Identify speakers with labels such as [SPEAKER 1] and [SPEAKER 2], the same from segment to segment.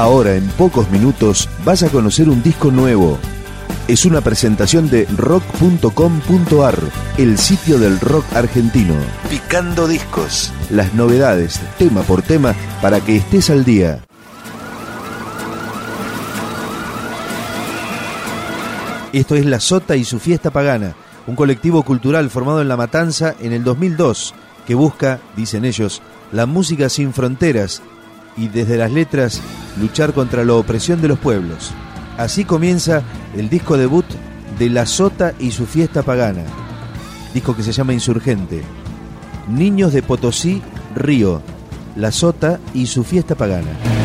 [SPEAKER 1] Ahora, en pocos minutos, vas a conocer un disco nuevo. Es una presentación de rock.com.ar, el sitio del rock argentino. Picando discos. Las novedades, tema por tema, para que estés al día. Esto es La Sota y su fiesta pagana, un colectivo cultural formado en La Matanza en el 2002 que busca, dicen ellos, la música sin fronteras y desde las letras luchar contra la opresión de los pueblos. Así comienza el disco debut de La Sota y su fiesta pagana, disco que se llama Insurgente. Niños de Potosí, Río, La Sota y su fiesta pagana.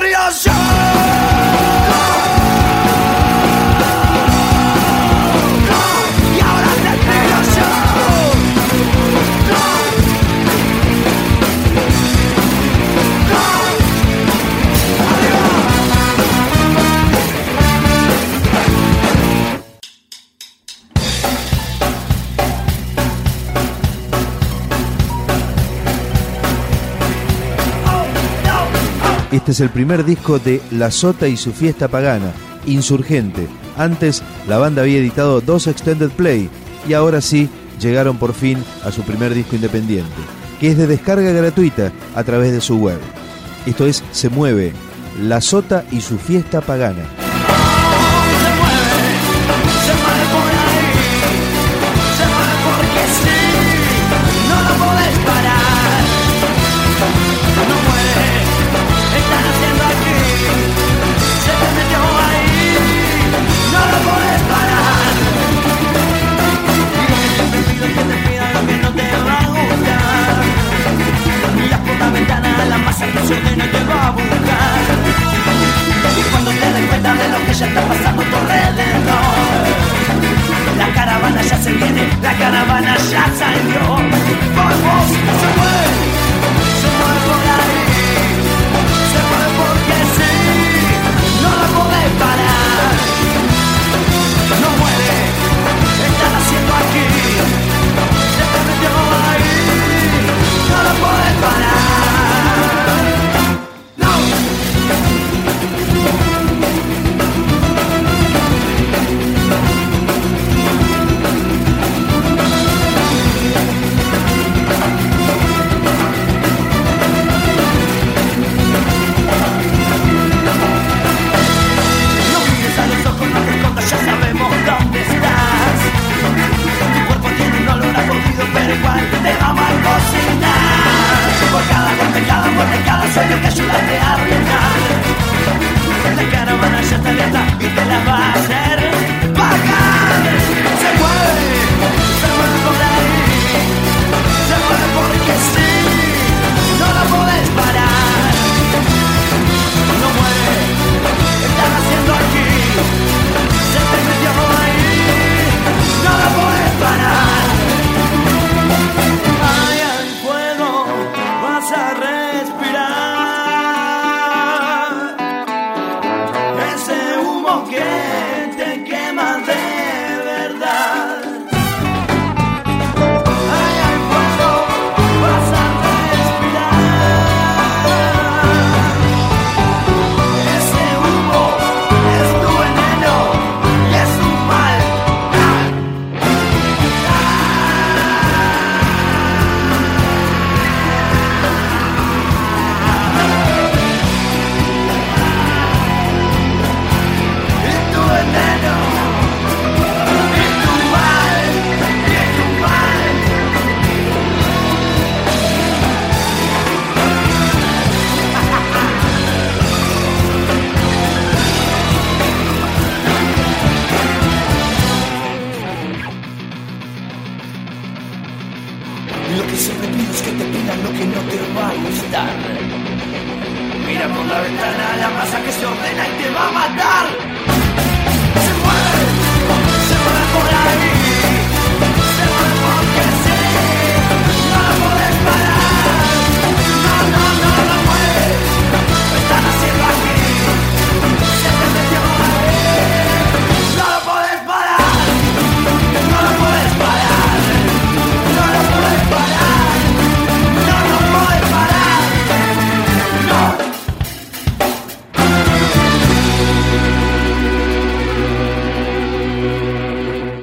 [SPEAKER 1] me.
[SPEAKER 2] Este es el primer disco de La Sota y su fiesta pagana, Insurgente. Antes la banda había editado dos extended play y ahora sí llegaron por fin a su primer disco independiente, que es de descarga gratuita a través de su web. Esto es Se Mueve, La Sota y su fiesta pagana.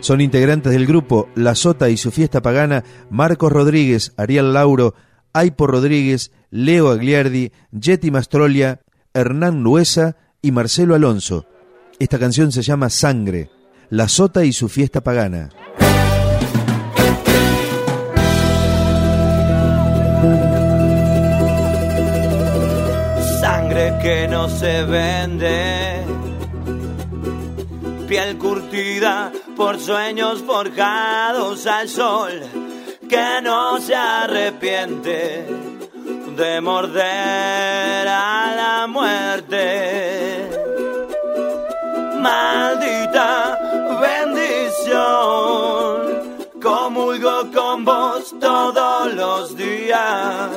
[SPEAKER 2] Son integrantes del grupo La Sota y su fiesta pagana Marcos Rodríguez, Ariel Lauro, Aipo Rodríguez, Leo Agliardi, Jetty Mastrolia, Hernán Nuesa y Marcelo Alonso. Esta canción se llama Sangre, La Sota y su fiesta pagana.
[SPEAKER 3] Sangre que no se vende piel curtida por sueños forjados al sol, que no se arrepiente de morder a la muerte. Maldita bendición, comulgo con vos todos los días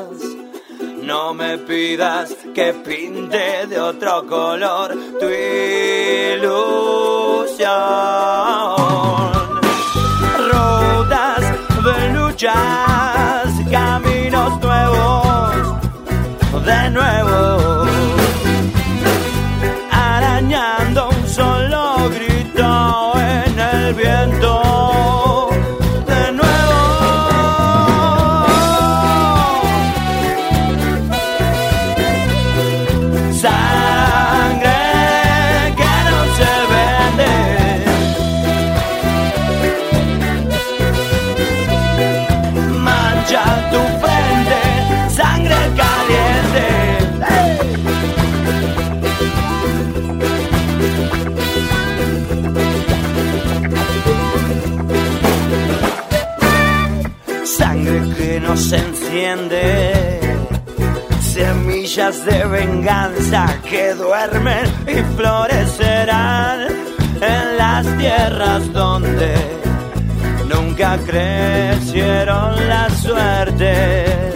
[SPEAKER 3] no me pidas que pinte de otro color tu ilusión canción. de luchas, caminos nuevos, de nuevo.
[SPEAKER 2] Arañando un solo grito en el viento. Semillas de venganza que duermen y florecerán en las tierras donde nunca crecieron las suertes.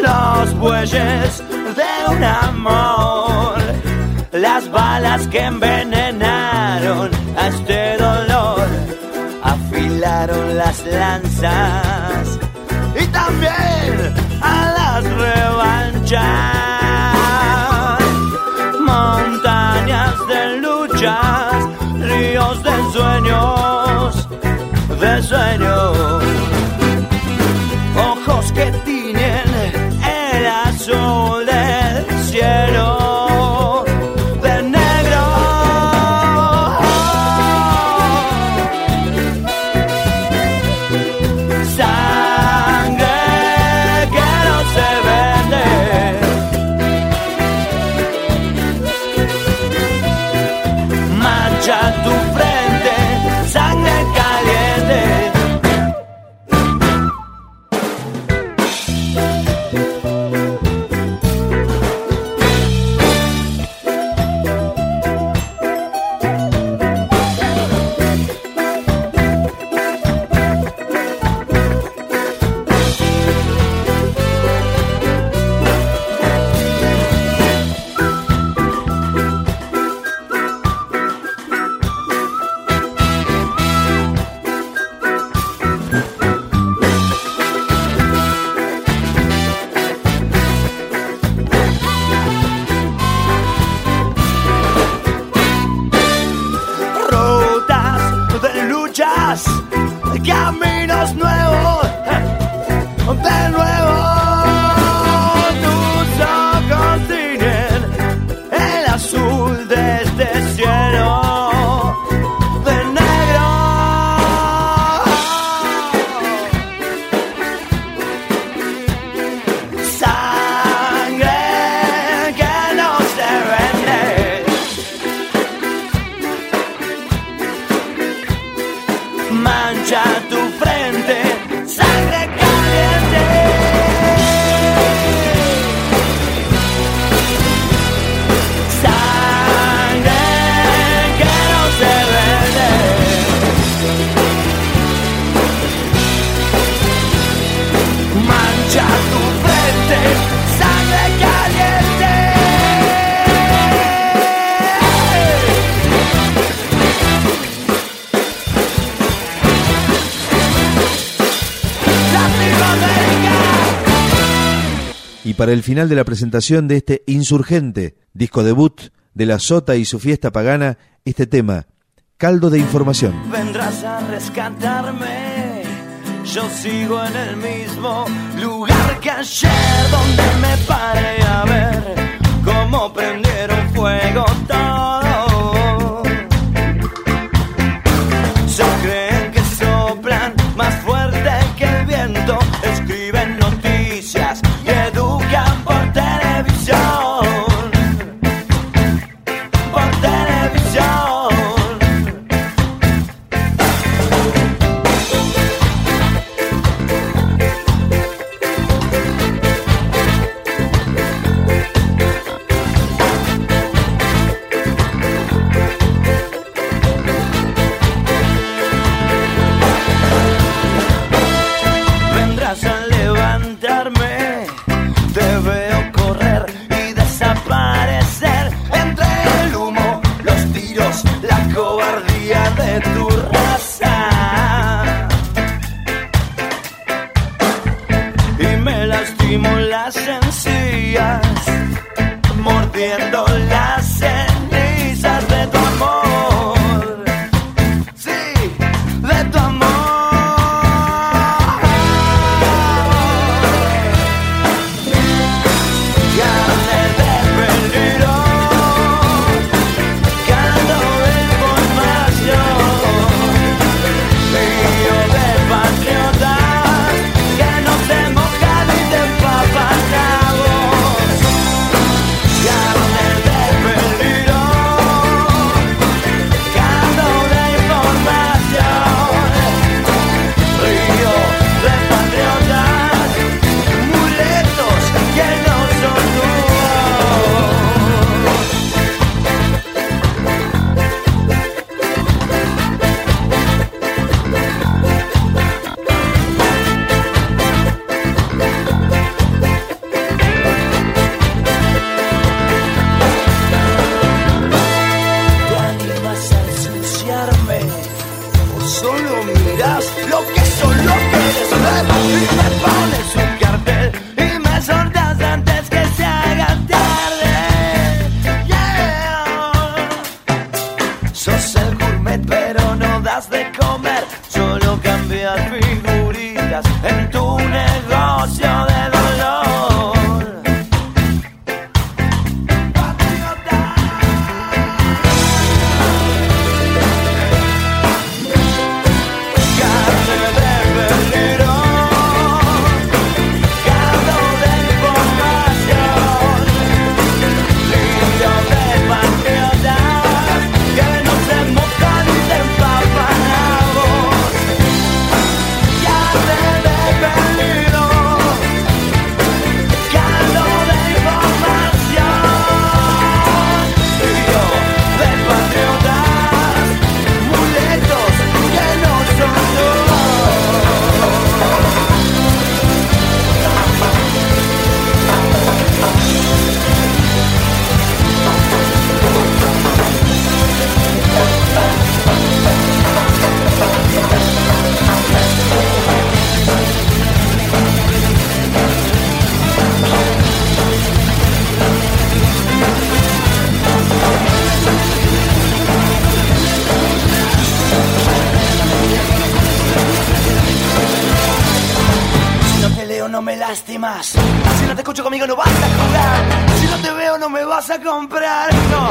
[SPEAKER 2] Los bueyes de un amor, las balas que envenenaron a este dolor, afilaron las lanzas también a las revanchas. Montañas de luchas, ríos de sueños, de sueños,
[SPEAKER 1] para el final de la presentación de este Insurgente, disco debut de la Sota y su fiesta pagana, este tema, Caldo de Información.
[SPEAKER 2] vendrás a rescatarme. Yo sigo en el mismo lugar que ayer, donde me paré a ver cómo prendieron fuego todo. Si no te escucho conmigo no vas a jugar. Si no te veo no me vas a comprar. No,